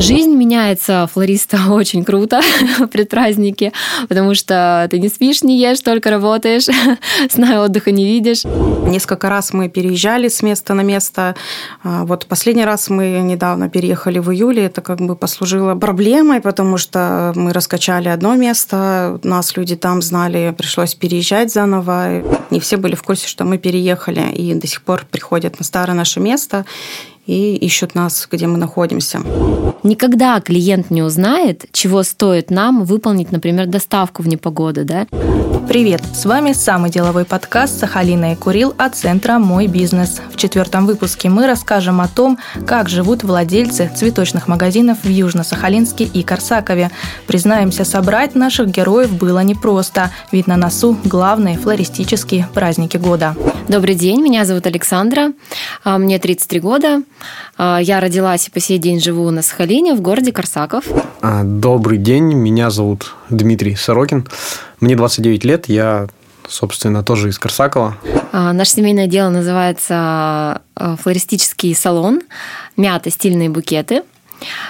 Жизнь меняется флориста очень круто предпраздники, потому что ты не спишь, не ешь, только работаешь, сна отдыха не видишь. Несколько раз мы переезжали с места на место. А, вот последний раз мы недавно переехали в июле. Это как бы послужило проблемой, потому что мы раскачали одно место, нас люди там знали, пришлось переезжать заново. Не все были в курсе, что мы переехали, и до сих пор приходят на старое наше место и ищут нас, где мы находимся. Никогда клиент не узнает, чего стоит нам выполнить, например, доставку в непогоду, да? Привет! С вами самый деловой подкаст Сахалина и Курил от центра «Мой бизнес». В четвертом выпуске мы расскажем о том, как живут владельцы цветочных магазинов в Южно-Сахалинске и Корсакове. Признаемся, собрать наших героев было непросто, ведь на носу главные флористические праздники года. Добрый день, меня зовут Александра, а, мне 33 года. А, я родилась и по сей день живу на Сахалине, в городе Корсаков. А, добрый день, меня зовут Дмитрий Сорокин. Мне 29 лет, я собственно, тоже из Корсакова. Наше семейное дело называется флористический салон «Мята. Стильные букеты».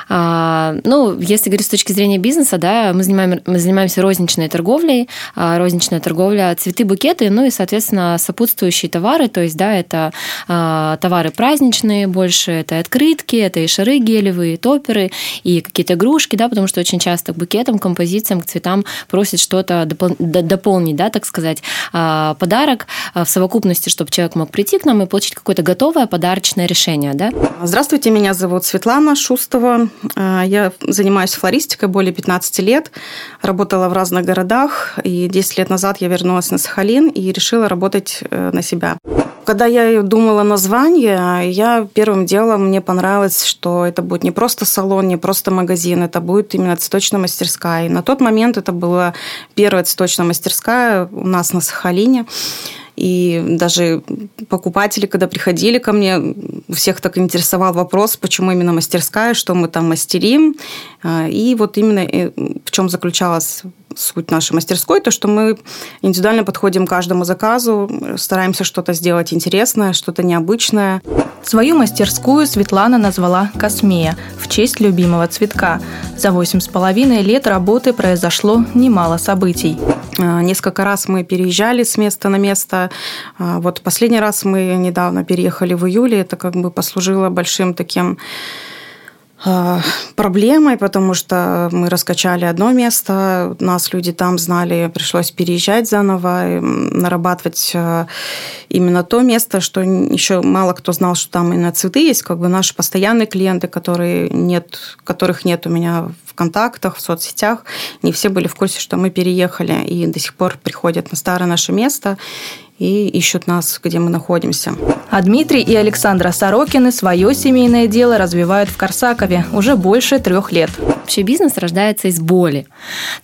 А, ну, если говорить с точки зрения бизнеса, да, мы, занимаем, мы занимаемся розничной торговлей, а, розничная торговля, цветы, букеты, ну и, соответственно, сопутствующие товары, то есть, да, это а, товары праздничные больше, это открытки, это и шары гелевые, и топеры, и какие-то игрушки, да, потому что очень часто к букетам, композициям, к цветам просят что-то допол- дополнить, да, так сказать, подарок в совокупности, чтобы человек мог прийти к нам и получить какое-то готовое подарочное решение, да. Здравствуйте, меня зовут Светлана Шустова. Кузнецова. А, я занимаюсь флористикой более 15 лет, работала в разных городах, и 10 лет назад я вернулась на Сахалин и решила работать э, на себя. Когда я думала название, я первым делом мне понравилось, что это будет не просто салон, не просто магазин, это будет именно цветочная мастерская. И на тот момент это была первая цветочная мастерская у нас на Сахалине. И даже покупатели, когда приходили ко мне, всех так интересовал вопрос, почему именно мастерская, что мы там мастерим. А, и вот именно э, в чем заключалась суть нашей мастерской, то, что мы индивидуально подходим к каждому заказу, стараемся что-то сделать интересное, что-то необычное. Свою мастерскую Светлана назвала «Космея» в честь любимого цветка. За восемь с половиной лет работы произошло немало событий. А, несколько раз мы переезжали с места на место. А, вот последний раз мы недавно переехали в июле. Это как бы послужило большим таким проблемой, потому что мы раскачали одно место, нас люди там знали, пришлось переезжать заново, нарабатывать а, именно то место, что еще мало кто знал, что там именно цветы есть, как бы наши постоянные клиенты, которые нет, которых нет у меня в контактах, в соцсетях, не все были в курсе, что мы переехали и до сих пор приходят на старое наше место и ищут нас, где мы находимся. А Дмитрий и Александра Сорокины свое семейное дело развивают в Корсакове уже больше трех лет. Вообще бизнес рождается из боли.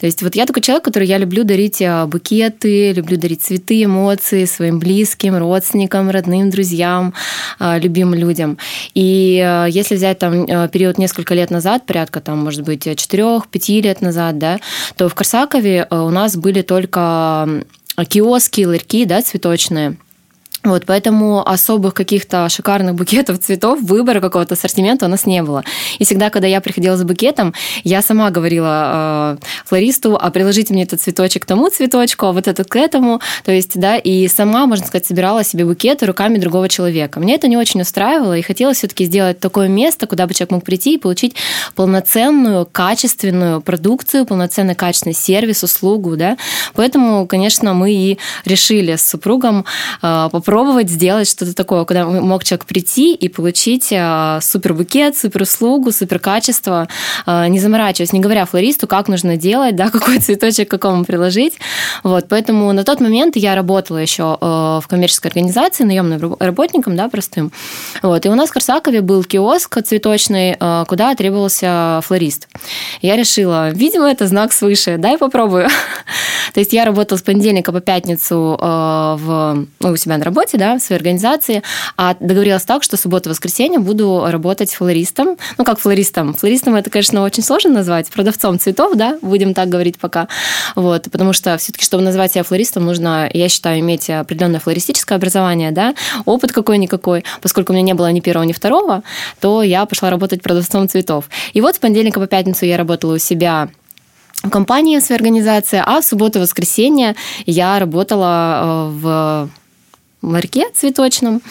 То есть вот я такой человек, который я люблю дарить а, букеты, люблю дарить цветы, эмоции своим близким, родственникам, родным, друзьям, а, любимым людям. И а, если взять там период несколько лет назад, порядка там, может быть, 4-5 лет назад, да, то в Корсакове у нас были только киоски, ларьки, да, цветочные. Вот, поэтому особых каких-то шикарных букетов цветов, выбора какого-то ассортимента у нас не было. И всегда, когда я приходила за букетом, я сама говорила э, флористу, а приложите мне этот цветочек к тому цветочку, а вот этот к этому. То есть, да, и сама, можно сказать, собирала себе букеты руками другого человека. Мне это не очень устраивало, и хотелось все-таки сделать такое место, куда бы человек мог прийти и получить полноценную, качественную продукцию, полноценный качественный сервис, услугу, да. Поэтому, конечно, мы и решили с супругом э, попробовать попробовать сделать что-то такое, куда мог человек прийти и получить а, супер букет, супер услугу, супер качество, а, не заморачиваясь, не говоря флористу, как нужно делать, да, какой цветочек какому приложить. Вот, поэтому на тот момент я работала еще а, в коммерческой организации, наемным работником, да, простым. Вот, и у нас в Корсакове был киоск цветочный, куда требовался флорист. Я решила, видимо, это знак свыше, дай попробую. То есть я работала с понедельника по пятницу в, ну, у себя на работе, работе, да, в своей организации, а договорилась так, что субботу-воскресенье буду работать флористом. Ну, как флористом? Флористом это, конечно, очень сложно назвать, продавцом цветов, да, будем так говорить пока. Вот, потому что все-таки, чтобы назвать себя флористом, нужно, я считаю, иметь определенное флористическое образование, да, опыт какой-никакой. Поскольку у меня не было ни первого, ни второго, то я пошла работать продавцом цветов. И вот с понедельника по пятницу я работала у себя в компании в своей организации, а в субботу и воскресенье я работала э, в ларьке цветочном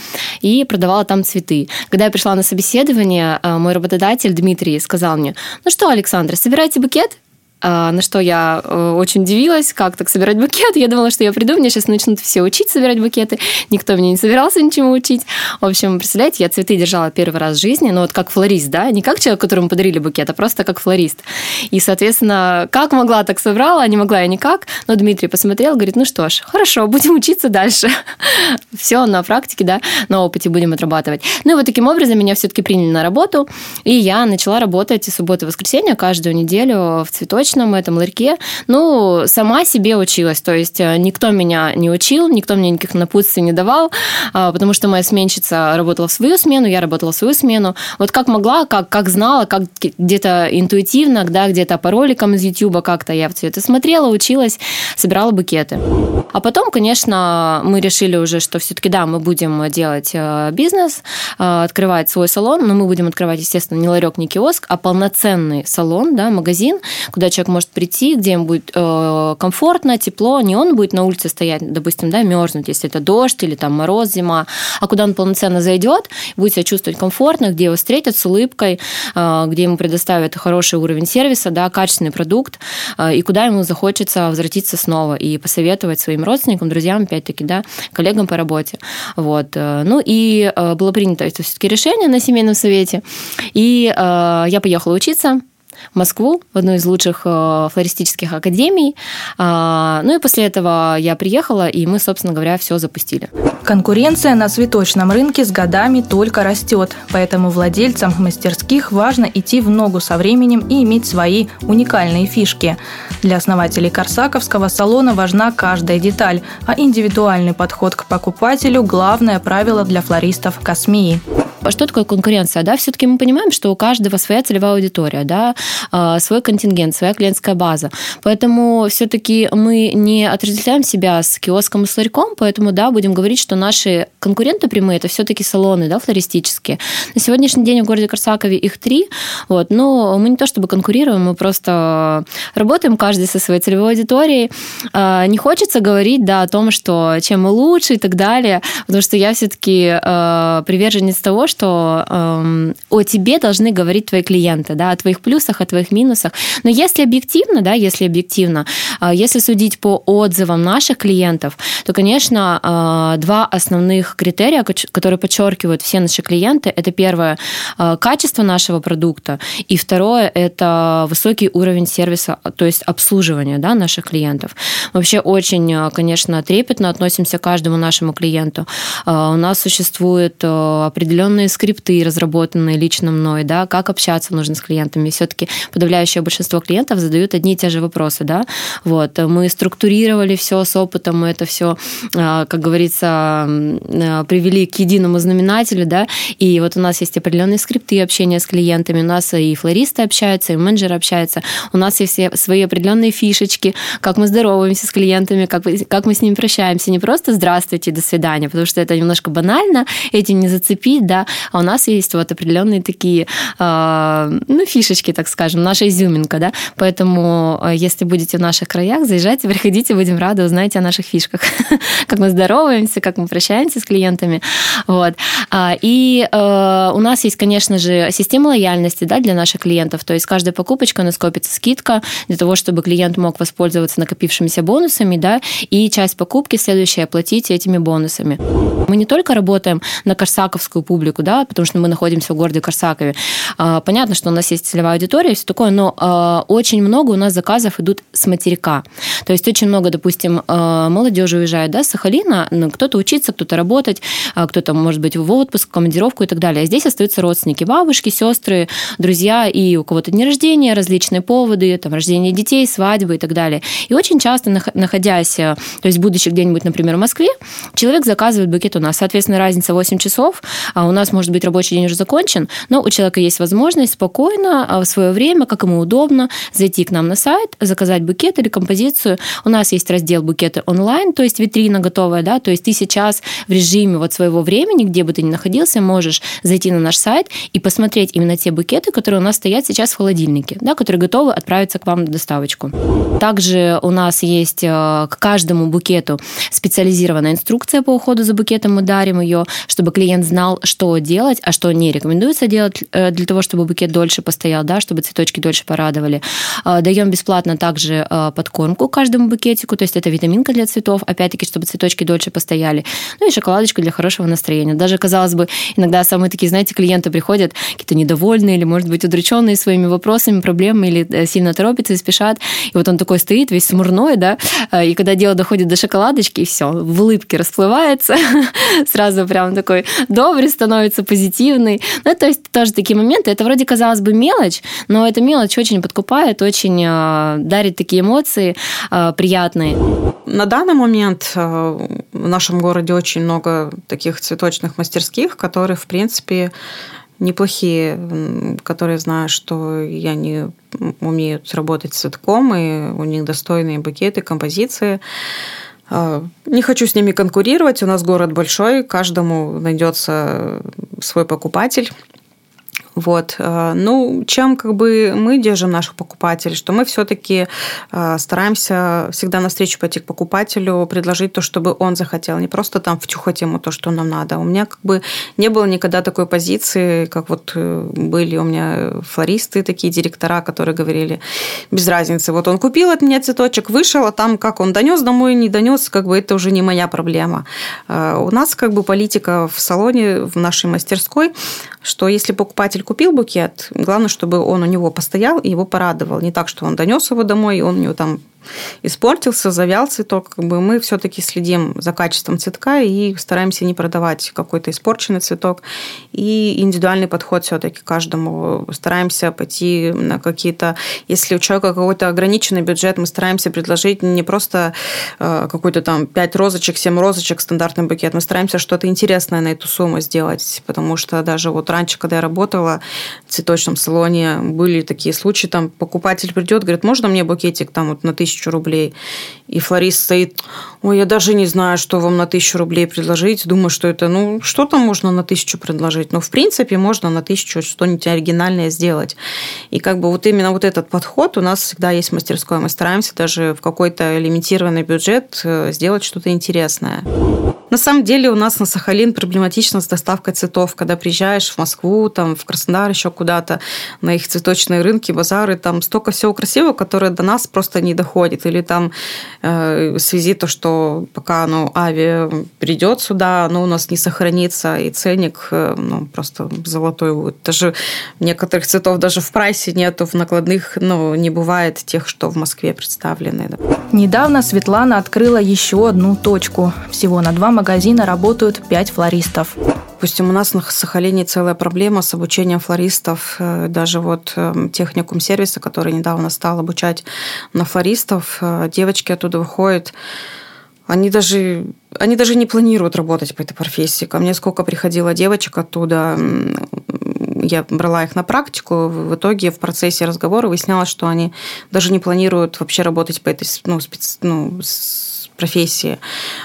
и продавала там цветы. Когда я пришла на собеседование, э, мой работодатель Дмитрий сказал мне, ну что, Александра, собирайте букет, а, на что я э, очень удивилась, как так собирать букет. Я думала, что я приду, мне сейчас начнут все учить собирать букеты. Никто меня не собирался ничему учить. В общем, представляете, я цветы держала первый раз в жизни, но вот как флорист, да, не как человек, которому подарили букет, а просто как флорист. И, соответственно, как могла, так собрала, не могла я никак. Но Дмитрий посмотрел, говорит, ну что ж, хорошо, будем учиться дальше. Все на практике, да, на опыте будем отрабатывать. Ну и вот таким образом меня все-таки приняли на работу, и я начала работать субботу и воскресенье каждую неделю в цветочном этом ларьке, ну, сама себе училась. То есть э, никто меня не учил, никто мне никаких напутствий не давал, а, потому что моя сменщица работала в свою смену, я работала в свою смену. Вот как могла, как, как знала, как где-то интуитивно, да, где-то по роликам из YouTube как-то я все это смотрела, училась, собирала букеты. А потом, конечно, мы решили уже, что все-таки, да, мы будем делать э, бизнес, э, открывать свой салон, но мы будем открывать, естественно, не ларек, не киоск, а полноценный салон, да, магазин, куда человек может прийти, где ему будет э, комфортно, тепло, не он будет на улице стоять, допустим, да, мерзнуть, если это дождь или там мороз, зима, а куда он полноценно зайдет, будет себя чувствовать комфортно, где его встретят с улыбкой, где ему предоставят хороший уровень сервиса, да, качественный продукт, э, и куда ему захочется возвратиться снова и посоветовать своим родственникам, друзьям, опять-таки, да, коллегам по работе. Вот. Ну и было принято это все-таки решение на семейном совете, и я поехала учиться Москву, в одну из лучших э, флористических академий. А, ну и после этого я приехала, и мы, собственно говоря, все запустили. Конкуренция на цветочном рынке с годами только растет, поэтому владельцам мастерских важно идти в ногу со временем и иметь свои уникальные фишки. Для основателей Корсаковского салона важна каждая деталь, а индивидуальный подход к покупателю – главное правило для флористов Космии. А что такое конкуренция? Да, все-таки мы понимаем, что у каждого своя целевая аудитория, да, а, свой контингент, своя клиентская база. Поэтому все-таки мы не отождествляем себя с киоском и ларьком, поэтому, да, будем говорить, что наши конкуренты прямые это все-таки салоны, да, флористические. На сегодняшний день в городе Корсакове их три, вот, но мы не то чтобы конкурируем, мы просто работаем каждый со своей целевой аудиторией. А, не хочется говорить, да, о том, что чем мы лучше и так далее, потому что я все-таки приверженец того, что э, о тебе должны говорить твои клиенты, да, о твоих плюсах, о твоих минусах. Но если объективно, да, если объективно, э, если судить по отзывам наших клиентов, то, конечно, э, два основных критерия, которые подчеркивают все наши клиенты, это первое э, качество нашего продукта, и второе это высокий уровень сервиса, то есть обслуживания, да, наших клиентов. Вообще очень, э, конечно, трепетно относимся к каждому нашему клиенту. Э, у нас существует э, определенные определенные скрипты, разработанные лично мной, да, как общаться нужно с клиентами. Все-таки подавляющее большинство клиентов задают одни и те же вопросы, да. Вот. Мы структурировали все с опытом, мы это все, а, как говорится, а, привели к единому знаменателю, да, и вот у нас есть определенные скрипты общения с клиентами, у нас и флористы общаются, и менеджеры общаются, у нас есть свои определенные фишечки, как мы здороваемся с клиентами, как, как мы с ними прощаемся, не просто «здравствуйте, до свидания», потому что это немножко банально, этим не зацепить, да, а у нас есть вот определенные такие, а, ну, фишечки, так скажем, наша изюминка, да, поэтому а, если будете в наших краях, заезжайте, приходите, будем рады, узнаете о наших фишках, как мы здороваемся, как мы прощаемся с клиентами, вот. А, и у нас есть, конечно же, система лояльности, да, для наших клиентов, то есть каждая покупочка, у нас копится скидка для того, чтобы клиент мог воспользоваться накопившимися бонусами, да, и часть покупки следующей оплатить этими бонусами. Мы не только работаем на корсаковскую публику, да, потому что мы находимся в городе Корсакове. А, понятно, что у нас есть целевая аудитория и все такое, но а, очень много у нас заказов идут с материка. То есть очень много, допустим, молодежи уезжает да, с Сахалина, ну, кто-то учиться, кто-то работать, кто-то, может быть, в отпуск, в командировку и так далее. А здесь остаются родственники, бабушки, сестры, друзья, и у кого-то дни рождения, различные поводы, там, рождение детей, свадьбы и так далее. И очень часто, находясь, то есть будучи где-нибудь, например, в Москве, человек заказывает букет у нас. Соответственно, разница 8 часов, а у нас, может быть, рабочий день уже закончен, но у человека есть возможность спокойно а, в свое время, как ему удобно, зайти к нам на сайт, заказать букет или композицию. У нас есть раздел букеты онлайн, то есть витрина готовая, да, то есть ты сейчас в режиме вот своего времени, где бы ты ни находился, можешь зайти на наш сайт и посмотреть именно те букеты, которые у нас стоят сейчас в холодильнике, да, которые готовы отправиться к вам на доставочку. Также у нас есть э, к каждому букету специализированная инструкция по уходу за букетом. Мы дарим ее, чтобы клиент знал, что делать, а что не рекомендуется делать э, для того, чтобы букет дольше постоял, да, чтобы цветочки дольше порадовали. Э, Даем бесплатно также подкормку каждому букетику, то есть это витаминка для цветов, опять-таки, чтобы цветочки дольше постояли. Ну и шоколадочку для хорошего настроения. Даже, казалось бы, иногда самые такие, знаете, клиенты приходят какие-то недовольные или, может быть, удрученные своими вопросами, проблемами или сильно торопятся и спешат. И вот он такой стоит, весь смурной, да, и когда дело доходит до шоколадочки, и все, в улыбке расплывается, сразу прям такой добрый становится, позитивный. Ну, то есть тоже такие моменты. Это вроде, казалось бы, мелочь, но эта мелочь очень подкупает, очень а, дарит такие эмоции а, приятные. На данный момент в нашем городе очень много таких цветочных мастерских, которые, в принципе, неплохие, которые знают, что я не умеют работать с цветком, и у них достойные букеты, композиции. А, не хочу с ними конкурировать. У нас город большой, каждому найдется свой покупатель. Вот. Э, ну, чем как бы мы держим наших покупателей, что мы все-таки э, стараемся всегда навстречу пойти к покупателю, предложить то, чтобы он захотел, не просто там втюхать ему то, что нам надо. У меня как бы не было никогда такой позиции, как вот э, были у меня флористы, такие директора, которые говорили, без разницы, вот он купил от меня цветочек, вышел, а там как он донес домой, не донес, как бы это уже не моя проблема. У нас как бы политика в салоне, в нашей мастерской, что если покупатель купил букет, главное, чтобы он у него постоял и его порадовал. Не так, что он донес его домой, и он у него там испортился, завял цветок. Как бы мы все-таки следим за качеством цветка и стараемся не продавать какой-то испорченный цветок. И индивидуальный подход все-таки каждому. Стараемся пойти на какие-то... Если у человека какой-то ограниченный бюджет, мы стараемся предложить не просто э, какой-то там 5 розочек, 7 розочек, стандартный букет. Мы стараемся что-то интересное на эту сумму сделать. Потому что даже вот раньше, когда я работала в цветочном салоне, были такие случаи, там покупатель придет, говорит, можно мне букетик там вот на тысячу тысячу рублей. И флорист стоит, ой, я даже не знаю, что вам на тысячу рублей предложить. Думаю, что это, ну, что там можно на тысячу предложить? Ну, в принципе, можно на тысячу что-нибудь оригинальное сделать. И как бы вот именно вот этот подход у нас всегда есть в мастерской. Мы стараемся даже в какой-то лимитированный бюджет э, сделать что-то интересное. На самом деле у нас на Сахалин проблематично с доставкой цветов. Когда приезжаешь в Москву, там, в Краснодар, еще куда-то, на их цветочные рынки, базары, там столько всего красивого, которое до нас просто не доходит. Или там э, в связи то, что пока ну, авиа придет сюда, оно у нас не сохранится, и ценник э, ну, просто золотой будет. Даже некоторых цветов даже в прайсе нету, в накладных ну, не бывает тех, что в Москве представлены. Да. Недавно Светлана открыла еще одну точку. Всего на два магазина магазина работают пять флористов. Допустим, у нас на Сахалине целая проблема с обучением флористов. Э, даже вот эм, техникум сервиса, который недавно стал обучать на флористов, э, девочки оттуда выходят они даже, они даже не планируют работать по этой профессии. Ко мне сколько приходило девочек оттуда, я брала их на практику, в итоге в процессе разговора выяснялось, что они даже не планируют вообще работать по этой ну, специ... ну, профессии.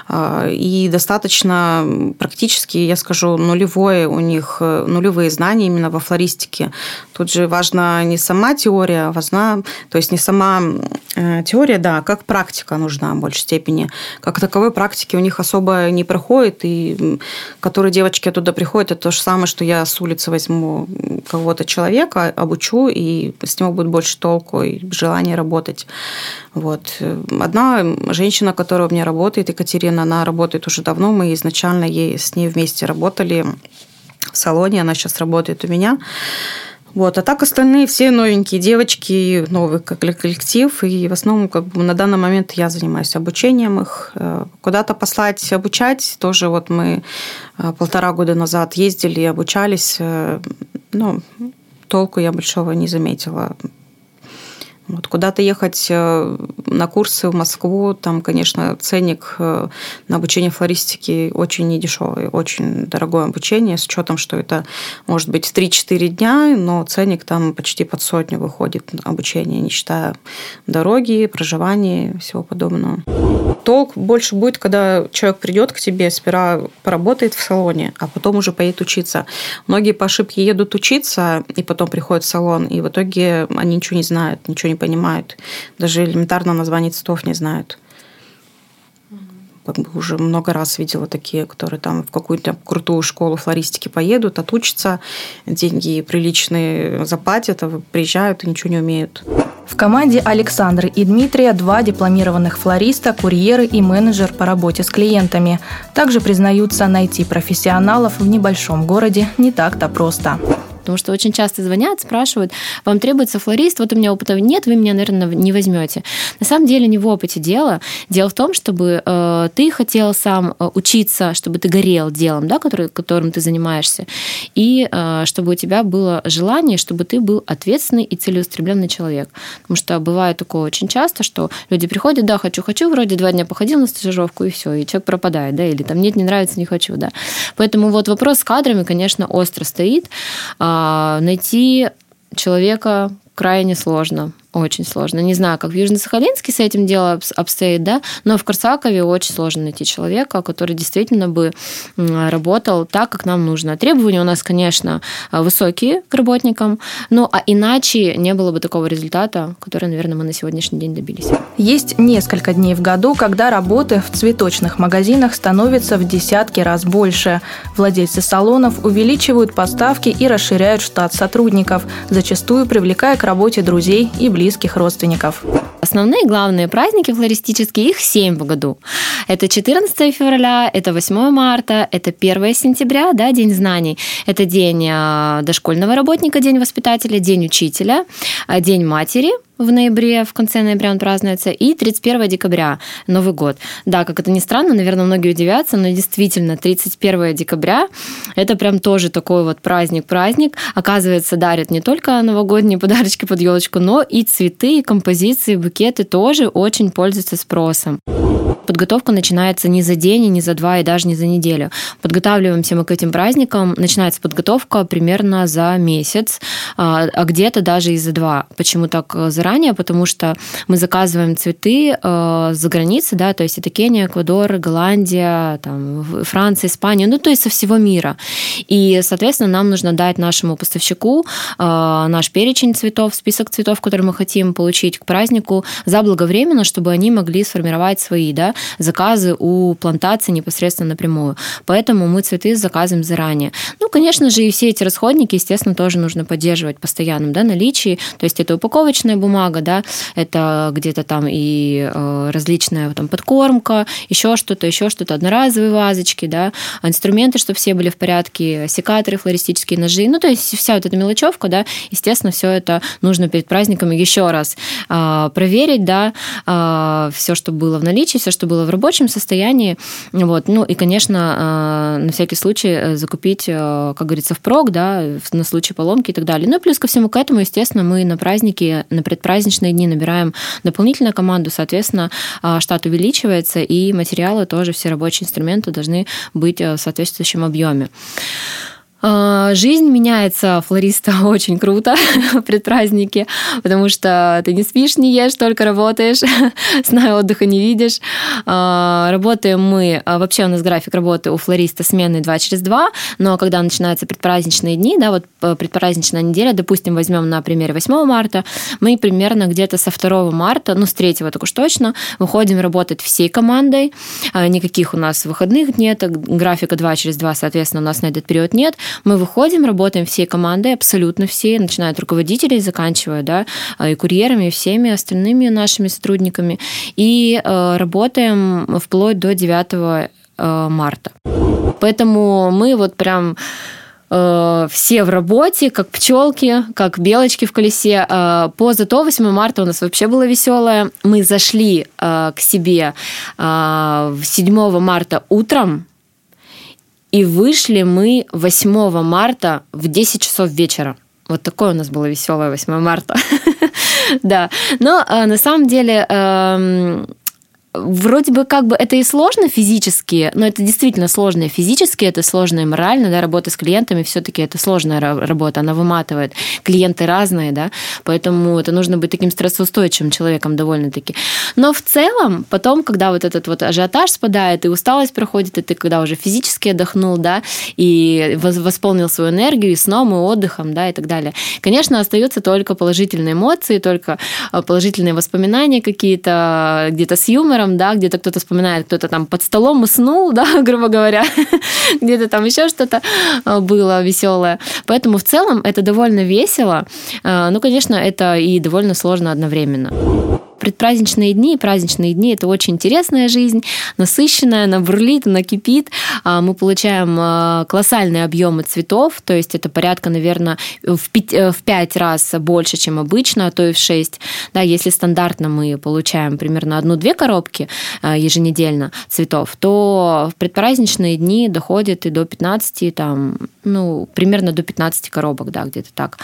А, и достаточно практически, я скажу, нулевое у них, нулевые знания именно во флористике. Тут же важна не сама теория, важна, то есть не сама э, теория, да, а как практика нужна в большей степени. Как таковой практики у них особо не проходит, и которые девочки оттуда приходят, это то же самое, что я с улицы возьму кого-то человека, обучу, и с него будет больше толку и желание работать. Вот. Одна женщина, которая у меня работает, Екатерина, она работает уже давно, мы изначально ей, с ней вместе работали в салоне, она сейчас работает у меня. Вот. А так остальные все новенькие девочки, новый коллектив. И в основном как бы, на данный момент я занимаюсь обучением их. Э, куда-то послать обучать. Тоже вот мы э, полтора года назад ездили и обучались. Э, ну, толку я большого не заметила. Вот куда-то ехать э, на курсы в Москву, там, конечно, ценник э, на обучение флористики очень недешевый, очень дорогое обучение, с учетом, что это может быть 3-4 дня, но ценник там почти под сотню выходит обучение, не считая дороги, проживания и всего подобного. Толк больше будет, когда человек придет к тебе, сперва поработает в салоне, а потом уже поедет учиться. Многие по ошибке едут учиться и потом приходят в салон, и в итоге они ничего не знают, ничего не понимают. Даже элементарно название цветов не знают. Как бы уже много раз видела такие, которые там в какую-то крутую школу флористики поедут, отучатся, деньги приличные заплатят, а приезжают и ничего не умеют. В команде Александры и Дмитрия два дипломированных флориста, курьеры и менеджер по работе с клиентами. Также признаются, найти профессионалов в небольшом городе не так-то просто потому что очень часто звонят, спрашивают, вам требуется флорист, вот у меня опыта нет, вы меня, наверное, не возьмете. На самом деле не в опыте дело. Дело в том, чтобы э, ты хотел сам э, учиться, чтобы ты горел делом, да, который, которым ты занимаешься, и э, чтобы у тебя было желание, чтобы ты был ответственный и целеустремленный человек. Потому что бывает такое очень часто, что люди приходят, да, хочу, хочу, вроде два дня походил на стажировку, и все, и человек пропадает, да, или там нет, не нравится, не хочу, да. Поэтому вот вопрос с кадрами, конечно, остро стоит. А, а, найти человека крайне сложно. Очень сложно. Не знаю, как в Южно-Сахалинске с этим дело обстоит, да, но в Корсакове очень сложно найти человека, который действительно бы работал так, как нам нужно. Требования у нас, конечно, высокие к работникам, ну а иначе не было бы такого результата, который, наверное, мы на сегодняшний день добились. Есть несколько дней в году, когда работы в цветочных магазинах становится в десятки раз больше. Владельцы салонов увеличивают поставки и расширяют штат сотрудников, зачастую привлекая к работе друзей и близких родственников. Основные главные праздники флористические, их семь в году. Это 14 февраля, это 8 марта, это 1 сентября, да, День знаний. Это день а, дошкольного работника, день воспитателя, день учителя, а, день матери, в ноябре, в конце ноября он празднуется, и 31 декабря, Новый год. Да, как это ни странно, наверное, многие удивятся, но действительно, 31 декабря – это прям тоже такой вот праздник-праздник. Оказывается, дарят не только новогодние подарочки под елочку, но и цветы, и композиции, букеты тоже очень пользуются спросом подготовка начинается не за день, не за два, и даже не за неделю. Подготавливаемся мы к этим праздникам. Начинается подготовка примерно за месяц, а, а где-то даже и за два. Почему так э, заранее? Потому что мы заказываем цветы э, за границей, да, то есть это Кения, Эквадор, Голландия, там, Франция, Испания, ну, то есть со всего мира. И, соответственно, нам нужно дать нашему поставщику э, наш перечень цветов, список цветов, которые мы хотим получить к празднику заблаговременно, чтобы они могли сформировать свои, да, заказы у плантации непосредственно напрямую. Поэтому мы цветы заказываем заранее. Ну, конечно же, и все эти расходники, естественно, тоже нужно поддерживать постоянном да, наличии. То есть это упаковочная бумага, да, это где-то там и э, различная там подкормка, еще что-то, еще что-то, одноразовые вазочки, да, инструменты, чтобы все были в порядке, секаторы, флористические ножи. Ну, то есть вся вот эта мелочевка, да, естественно, все это нужно перед праздниками еще раз э, проверить, да, э, все, что было в наличии, все, что было в рабочем состоянии. Вот. Ну и, конечно, а, на всякий случай э, закупить, э, как говорится, впрок, да, на случай поломки и так далее. Ну и плюс ко всему к этому, естественно, мы на праздники, на предпраздничные дни набираем дополнительную команду, соответственно, а, штат увеличивается, и материалы тоже, все рабочие инструменты должны быть э, в соответствующем объеме. А, жизнь меняется флориста очень круто в предпразднике, потому что ты не спишь, не ешь, только работаешь, сна и отдыха не видишь. А, работаем мы, а, вообще у нас график работы у флориста сменный 2 через 2, но когда начинаются предпраздничные дни, да, вот э, предпраздничная неделя, допустим, возьмем на примере 8 марта, мы примерно где-то со 2 марта, ну, с 3 так уж точно, выходим работать всей командой, никаких у нас выходных нет, графика 2 через 2, соответственно, у нас на этот период нет, мы выходим, работаем всей командой, абсолютно все, начиная от руководителей, заканчивая, да, и курьерами, и всеми остальными нашими сотрудниками, и э, работаем вплоть до 9 э, марта. Поэтому мы вот прям Э, все в работе, как пчелки, как белочки в колесе. Э, по зато 8 марта у нас вообще было веселое. Мы зашли э, к себе 7 марта утром, и вышли мы 8 марта в 10 часов вечера. Вот такое у нас было веселое 8 марта. да. Но на самом деле эм, вроде бы как бы это и сложно физически, но это действительно сложно физически, это сложно и морально, да, работа с клиентами все-таки это сложная работа, она выматывает. Клиенты разные, да, поэтому это нужно быть таким стрессоустойчивым человеком довольно-таки. Но в целом, потом, когда вот этот вот ажиотаж спадает, и усталость проходит, и ты когда уже физически отдохнул, да, и восполнил свою энергию и сном, и отдыхом, да, и так далее. Конечно, остаются только положительные эмоции, только а, положительные воспоминания какие-то, где-то с юмором, вечером, да, где-то кто-то вспоминает, кто-то там под столом уснул, да, грубо говоря, где-то там еще что-то а, было веселое. Поэтому в целом это довольно весело. А, ну, конечно, это и довольно сложно одновременно предпраздничные дни и праздничные дни – это очень интересная жизнь, насыщенная, она бурлит, она кипит. А, мы получаем а, колоссальные объемы цветов, то есть это порядка, наверное, в 5, э, в 5 раз больше, чем обычно, а то и в 6. Да, если стандартно мы получаем примерно одну-две коробки а, еженедельно цветов, то в предпраздничные дни доходит и до 15, там, ну, примерно до 15 коробок, да, где-то так.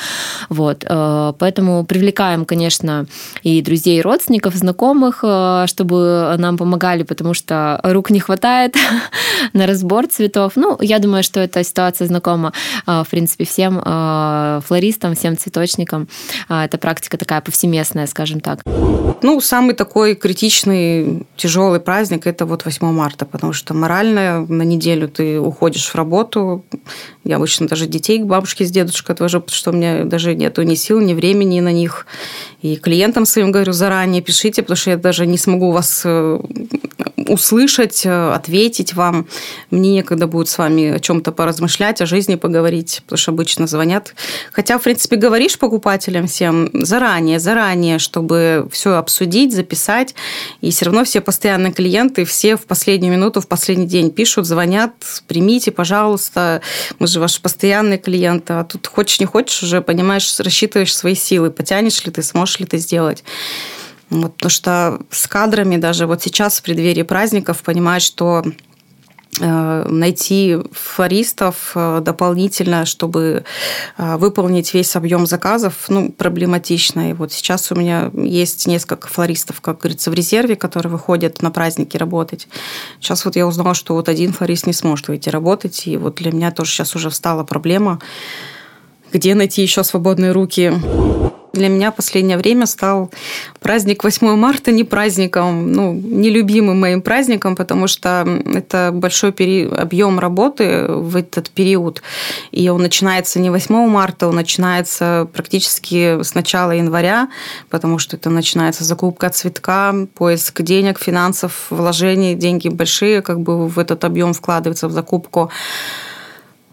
Вот. Э, поэтому привлекаем, конечно, и друзей, и родственников, родственников, знакомых, э, чтобы нам помогали, потому что рук не хватает на разбор цветов. Ну, я думаю, что эта ситуация знакома, э, в принципе, всем э, флористам, всем цветочникам. Это практика такая повсеместная, скажем так. Ну, самый такой критичный, тяжелый праздник – это вот 8 марта, потому что морально на неделю ты уходишь в работу. Я обычно даже детей к бабушке с дедушкой отвожу, потому что у меня даже нету ни сил, ни времени на них. И клиентам своим говорю заранее, пишите, потому что я даже не смогу вас э, услышать, э, ответить вам. Мне некогда будет с вами о чем-то поразмышлять, о жизни поговорить, потому что обычно звонят. Хотя, в принципе, говоришь покупателям всем заранее, заранее, чтобы все обсудить, записать. И все равно все постоянные клиенты, все в последнюю минуту, в последний день пишут, звонят, примите, пожалуйста, мы же ваши постоянные клиенты. А тут хочешь, не хочешь, уже понимаешь, рассчитываешь свои силы, потянешь ли ты, сможешь ли ты сделать. Вот, потому что с кадрами даже вот сейчас в преддверии праздников понимать, что э, найти флористов э, дополнительно, чтобы э, выполнить весь объем заказов, ну, проблематично. И вот сейчас у меня есть несколько флористов, как говорится, в резерве, которые выходят на праздники работать. Сейчас вот я узнала, что вот один флорист не сможет выйти работать, и вот для меня тоже сейчас уже встала проблема, где найти еще свободные руки для меня последнее время стал праздник 8 марта не праздником, ну, нелюбимым моим праздником, потому что это большой пери... объем работы в этот период. И он начинается не 8 марта, он начинается практически с начала января, потому что это начинается закупка цветка, поиск денег, финансов, вложений, деньги большие как бы в этот объем вкладываются в закупку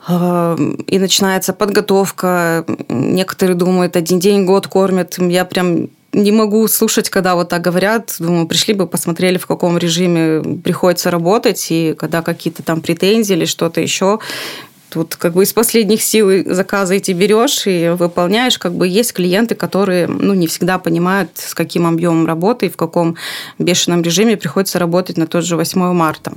и начинается подготовка. Некоторые думают, один день, год кормят. Я прям не могу слушать, когда вот так говорят. Думаю, пришли бы, посмотрели, в каком режиме приходится работать, и когда какие-то там претензии или что-то еще. Тут как бы из последних сил заказы эти берешь и выполняешь. Как бы есть клиенты, которые ну, не всегда понимают, с каким объемом работы и в каком бешеном режиме приходится работать на тот же 8 марта.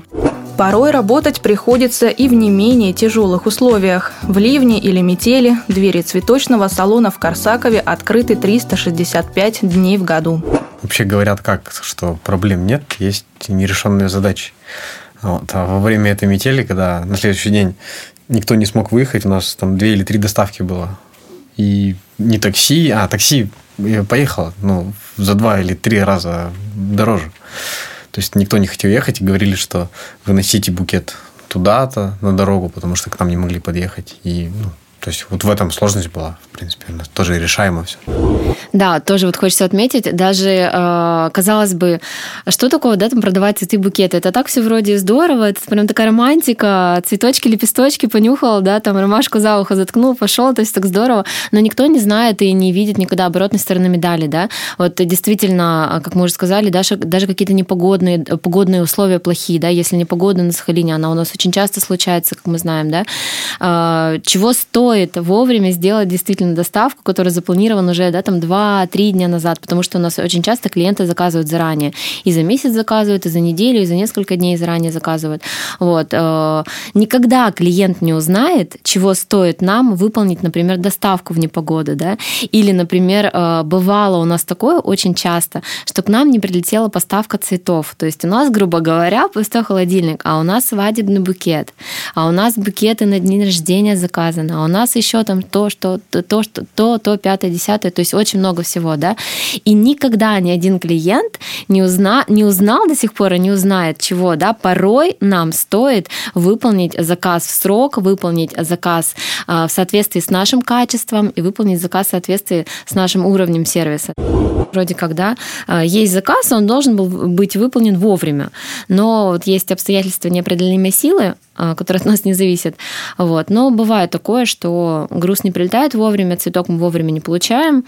Порой работать приходится и в не менее тяжелых условиях. В ливне или метели двери цветочного салона в Корсакове открыты 365 дней в году. Вообще говорят как, что проблем нет, есть нерешенные задачи. Вот. А во время этой метели, когда на следующий день никто не смог выехать, у нас там две или три доставки было. И не такси, а такси поехало, ну, за два или три раза дороже. То есть никто не хотел ехать и говорили, что выносите букет туда-то на дорогу, потому что к нам не могли подъехать. И ну, То есть вот в этом сложность была, в принципе, тоже решаемо все. Да, тоже вот хочется отметить, даже э, казалось бы, что такое, да, там продавать цветы, букеты, это так все вроде здорово, это прям такая романтика, цветочки, лепесточки понюхал, да, там ромашку за ухо заткнул, пошел, то есть так здорово, но никто не знает и не видит никогда оборотной стороны медали, да, вот действительно, как мы уже сказали, даже, даже какие-то непогодные, погодные условия плохие, да, если не погода на Сахалине, она у нас очень часто случается, как мы знаем, да, э, чего стоит вовремя сделать действительно доставку, которая запланирована уже, да, там 2-3 дня назад, потому что у нас очень часто клиенты заказывают заранее. И за месяц заказывают, и за неделю, и за несколько дней заранее заказывают. Вот. Э, никогда клиент не узнает, чего стоит нам выполнить, например, доставку в непогоду, да, или, например, э, бывало у нас такое очень часто, что к нам не прилетела поставка цветов. То есть у нас, грубо говоря, пустой холодильник, а у нас свадебный букет, а у нас букеты на день рождения заказаны, а у нас еще там то, что то, то, что то, то, пятое, десятое, то есть очень много всего, да. И никогда ни один клиент не, узна, не узнал до сих пор и не узнает чего, да. Порой нам стоит выполнить заказ в срок, выполнить заказ а, в соответствии с нашим качеством и выполнить заказ в соответствии с нашим уровнем сервиса. Вроде как, да, а, есть заказ, он должен был быть выполнен вовремя, но вот есть обстоятельства неопределимой силы, а, которые от нас не зависят. Вот. Но бывает такое, что груз не прилетает вовремя, цветок мы вовремя не получаем,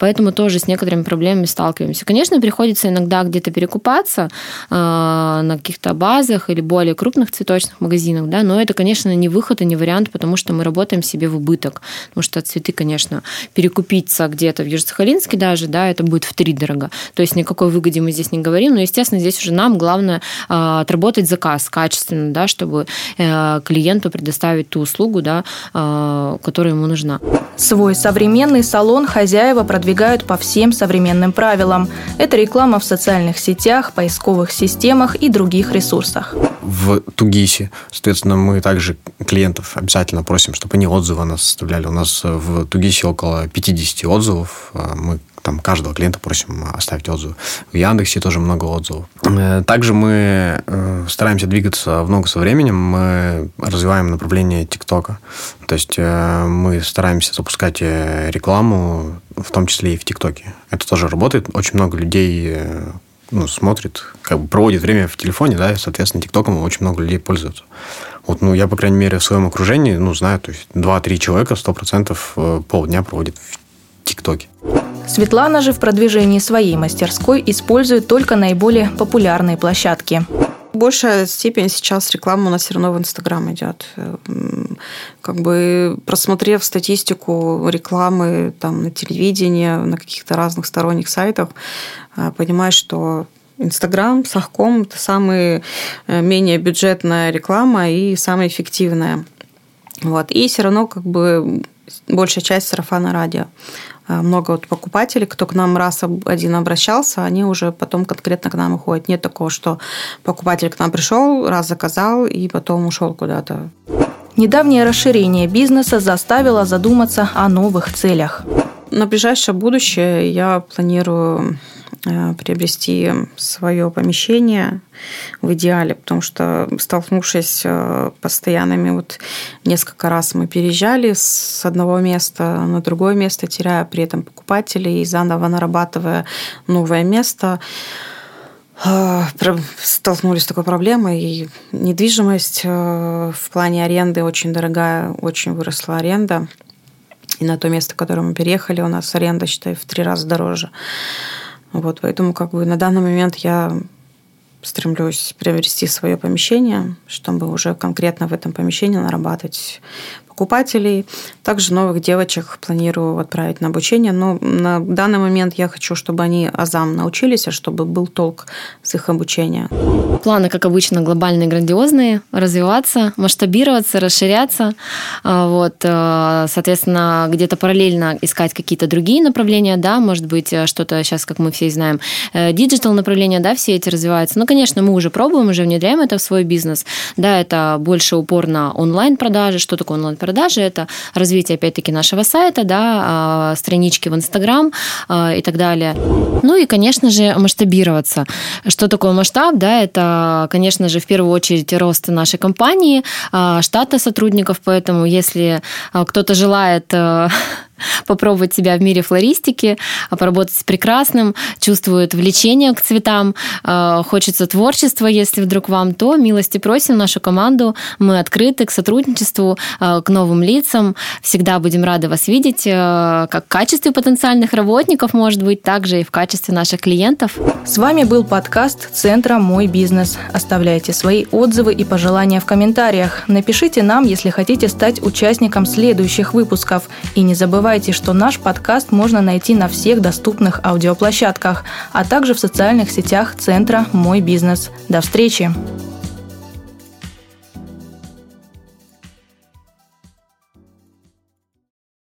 поэтому тоже с некоторыми проблемами сталкиваемся. Конечно, приходится иногда где-то перекупаться э, на каких-то базах или более крупных цветочных магазинах, да, но это, конечно, не выход и не вариант, потому что мы работаем себе в убыток, потому что цветы, конечно, перекупиться где-то в Южно-Сахалинске даже, да, это будет в три дорого. То есть никакой выгоде мы здесь не говорим, но, естественно, здесь уже нам главное э, отработать заказ качественно, да, чтобы Э, клиенту предоставить ту услугу, да, э, которая ему нужна. Свой современный салон хозяева продвигают по всем современным правилам. Это реклама в социальных сетях, поисковых системах и других ресурсах. В Тугисе, соответственно, мы также клиентов обязательно просим, чтобы они отзывы нас составляли. У нас в Тугисе около 50 отзывов. Э, мы там каждого клиента просим оставить отзыв. В Яндексе тоже много отзывов. Э, также мы э, стараемся двигаться в ногу со временем. Мы развиваем направление ТикТока. То есть э, мы стараемся запускать рекламу, в том числе и в ТикТоке. Это тоже работает. Очень много людей ну, смотрит, как бы проводит время в телефоне, да, и, соответственно, ТикТоком очень много людей пользуются. Вот, ну, я, по крайней мере, в своем окружении, ну, знаю, то есть 2-3 человека 100% полдня проводит в ТикТоке. Светлана же в продвижении своей мастерской использует только наиболее популярные площадки. Большая степень сейчас реклама у нас все равно в Инстаграм идет. Как бы просмотрев статистику рекламы там, на телевидении, на каких-то разных сторонних сайтах, а, понимаешь, что Инстаграм, Сахком – это самая э, менее бюджетная реклама и самая эффективная. Вот. И все равно как бы большая часть сарафана радио. Э, много вот покупателей, кто к нам раз один обращался, они уже потом конкретно к нам уходят. Нет такого, что покупатель к нам пришел, раз заказал и потом ушел куда-то. Недавнее расширение бизнеса заставило задуматься о новых целях. На ближайшее будущее я планирую приобрести свое помещение в идеале, потому что столкнувшись э, постоянными, вот несколько раз мы переезжали с одного места на другое место, теряя при этом покупателей и заново нарабатывая новое место, э, столкнулись с такой проблемой. И недвижимость в плане аренды очень дорогая, очень выросла аренда. И на то место, в которое мы переехали, у нас аренда, считай, в три раза дороже. Вот, поэтому как бы на данный момент я стремлюсь приобрести свое помещение, чтобы уже конкретно в этом помещении нарабатывать покупателей. Также новых девочек планирую отправить на обучение, но на данный момент я хочу, чтобы они азам научились, а чтобы был толк с их обучения. Планы, как обычно, глобальные, грандиозные. Развиваться, масштабироваться, расширяться. А, вот, э, соответственно, где-то параллельно искать какие-то другие направления, да, может быть, э, что-то сейчас, как мы все знаем, э, digital направления, да, все эти развиваются. Ну, конечно, мы уже пробуем, уже внедряем это в свой бизнес. Да, это больше упор на онлайн-продажи. Что такое онлайн-продажи? Продажи, это развитие, опять-таки, нашего сайта, да, а, странички в Инстаграм а, и так далее. Ну и, конечно же, масштабироваться. Что такое масштаб? Да, это, конечно же, в первую очередь рост нашей компании, а, штата сотрудников, поэтому если кто-то желает попробовать себя в мире флористики, а, поработать с прекрасным, чувствует влечение к цветам, а, хочется творчества, если вдруг вам, то милости просим нашу команду. Мы открыты к сотрудничеству, а, к новым лицам. Всегда будем рады вас видеть как в качестве потенциальных работников, может быть, также и в качестве наших клиентов. С вами был подкаст Центра «Мой бизнес». Оставляйте свои отзывы и пожелания в комментариях. Напишите нам, если хотите стать участником следующих выпусков. И не забывайте забывайте, что наш подкаст можно найти на всех доступных аудиоплощадках, а также в социальных сетях Центра «Мой бизнес». До встречи!